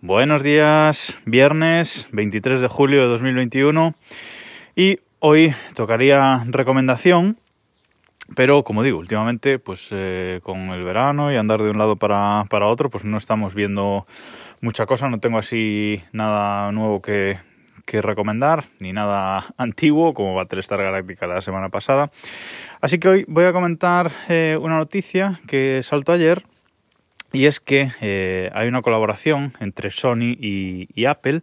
Buenos días, viernes 23 de julio de 2021 y hoy tocaría recomendación, pero como digo, últimamente pues eh, con el verano y andar de un lado para, para otro pues no estamos viendo mucha cosa, no tengo así nada nuevo que, que recomendar, ni nada antiguo como Battlestar Galactica la semana pasada. Así que hoy voy a comentar eh, una noticia que saltó ayer y es que eh, hay una colaboración entre Sony y, Apple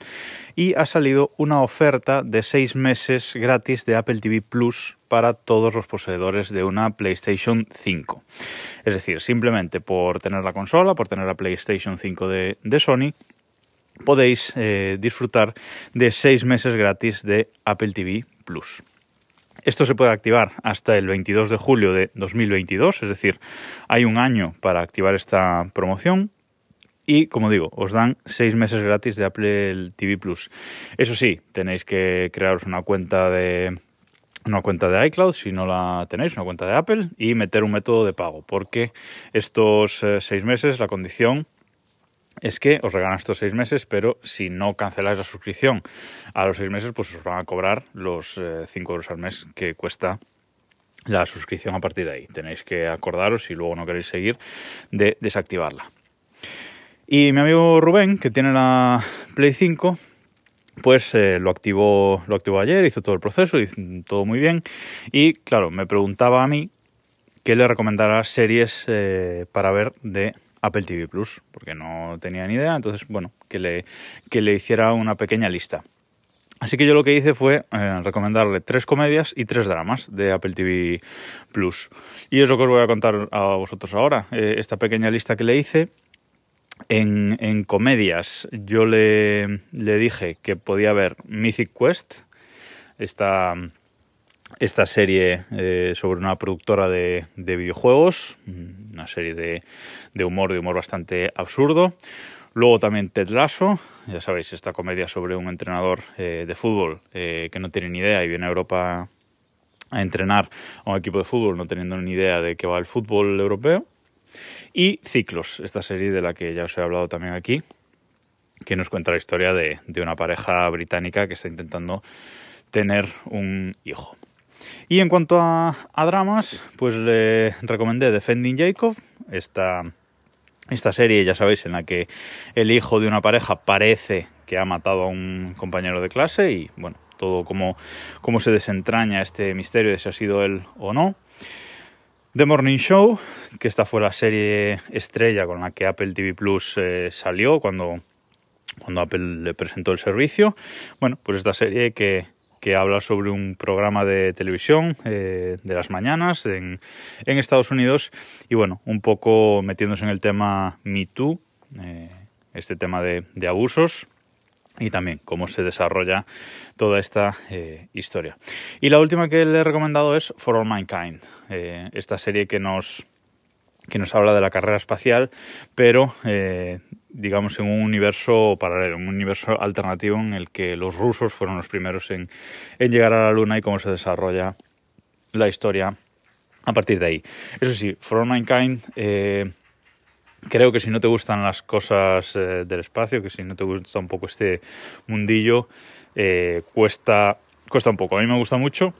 y ha salido una oferta de seis meses gratis de Apple TV Plus para todos los poseedores de una PlayStation 5. Es decir, simplemente por tener la consola, por tener la PlayStation 5 de, Sony, podéis eh, disfrutar de seis meses gratis de Apple TV Plus. Esto se puede activar hasta el 22 de julio de 2022, es decir, hay un año para activar esta promoción. Y como digo, os dan seis meses gratis de Apple TV Plus. Eso sí, tenéis que crearos una cuenta de una cuenta de iCloud si no la tenéis, una cuenta de Apple y meter un método de pago, porque estos eh, seis meses la condición es que os regalan estos seis meses, pero si no canceláis la suscripción a los seis meses, pues os van a cobrar los 5 eh, euros al mes que cuesta la suscripción a partir de ahí. Tenéis que acordaros, si luego no queréis seguir, de desactivarla. Y mi amigo Rubén, que tiene la Play 5, pues eh, lo activó lo activó ayer, hizo todo el proceso, hizo todo muy bien. Y claro, me preguntaba a mí qué le recomendara series eh, para ver de Apple TV Plus, porque no tenía ni idea, entonces, bueno, que le, que le hiciera una pequeña lista. Así que yo lo que hice fue eh, recomendarle tres comedias y tres dramas de Apple TV Plus. Y es lo que os voy a contar a vosotros ahora. Eh, esta pequeña lista que le hice. En, en comedias yo le, le, dije que podía ver Mythic Quest, esta, esta serie eh, sobre una productora de, de, videojuegos, una serie de, de, humor, de humor bastante absurdo. Luego también Ted Lasso, ya sabéis, esta comedia sobre un entrenador eh, de fútbol eh, que no tiene ni idea y viene a Europa a entrenar a un equipo de fútbol no teniendo ni idea de qué va el fútbol europeo. Y Ciclos, esta serie de la que ya os he hablado también aquí, que nos cuenta la historia de una pareja británica que está intentando tener un hijo. Y en cuanto a, dramas, pues le recomendé Defending Jacob, esta, esta serie, ya sabéis, en la que el hijo de una pareja parece que ha matado a un compañero de clase y, bueno, todo como, como se desentraña este misterio de si ha sido él o no. The Morning Show, que esta fue la serie estrella con la que Apple TV Plus eh, salió cuando, cuando Apple le presentó el servicio. Bueno, pues esta serie que, que habla sobre un programa de televisión eh, de las mañanas en, en, Estados Unidos y bueno, un poco metiéndose en el tema Me Too, eh, este tema de, de, abusos y también cómo se desarrolla toda esta eh, historia. Y la última que le he recomendado es For All Mankind, esta serie que nos que nos habla de la carrera espacial, pero digamos, en un universo paralelo, un universo alternativo en el que los rusos fueron los primeros en, llegar a la Luna y cómo se desarrolla la historia a partir de ahí. Eso sí, For Mankind, eh, creo que si no te gustan las cosas eh, del espacio, que si no te gusta un poco este mundillo, eh, cuesta, cuesta un poco. A mí me gusta mucho,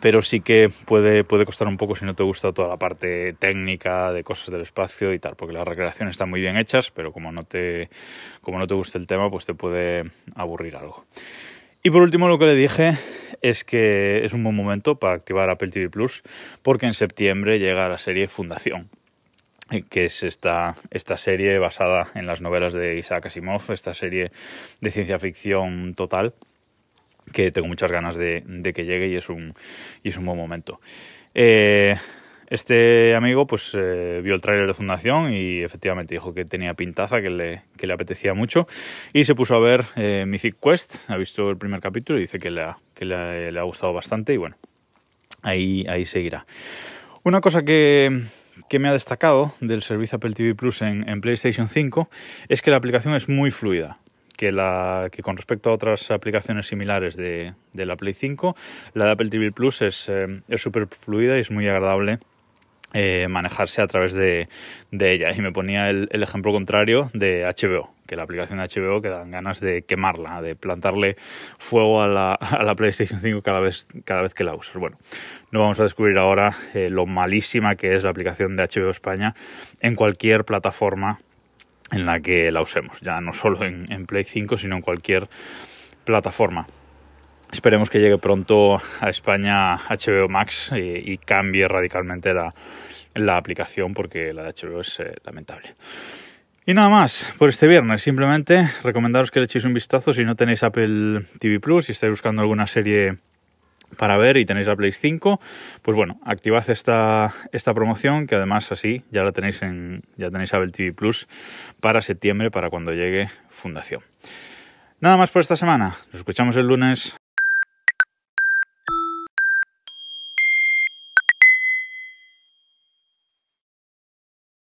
pero sí que puede, puede costar un poco si no te gusta toda la parte técnica de cosas del espacio y tal, porque las recreaciones están muy bien hechas, pero como no te, como no te gusta el tema, pues te puede aburrir algo. Y por último lo que le dije es que es un buen momento para activar Apple TV Plus, porque en septiembre llega la serie Fundación que es esta, esta serie basada en las novelas de Isaac Asimov, esta serie de ciencia ficción total, que tengo muchas ganas de, que llegue y es un, y es un buen momento. Eh, este amigo pues eh, vio el tráiler de Fundación y efectivamente dijo que tenía pintaza, que le, que le apetecía mucho y se puso a ver eh, Mythic Quest, ha visto el primer capítulo y dice que le ha, que le ha gustado bastante y bueno, ahí, ahí seguirá. Una cosa que, que me ha destacado del servicio Apple TV Plus en PlayStation 5 es que la aplicación es muy fluida que, la, que con respecto a otras aplicaciones similares de, de la Play 5, la de Apple TV Plus es eh, súper fluida y es muy agradable eh, manejarse a través de, ella. Y me ponía el, ejemplo contrario de HBO, que la aplicación de HBO que dan ganas de quemarla, de plantarle fuego a la, a la PlayStation 5 cada vez, cada vez que la usas. Bueno, no vamos a descubrir ahora eh, lo malísima que es la aplicación de HBO España en cualquier plataforma en la que la usemos, ya no solo en, Play 5, sino en cualquier plataforma. Esperemos que llegue pronto a España HBO Max y, cambie radicalmente la, aplicación porque la de HBO es eh, lamentable. Y nada más por este viernes. Simplemente recomendaros que le echéis un vistazo si no tenéis Apple TV Plus y estáis buscando alguna serie para ver y tenéis la Play 5, pues bueno, activad esta, esta promoción que además así ya la tenéis en ya tenéis Apple TV Plus para septiembre para cuando llegue Fundación. Nada más por esta semana. Nos escuchamos el lunes.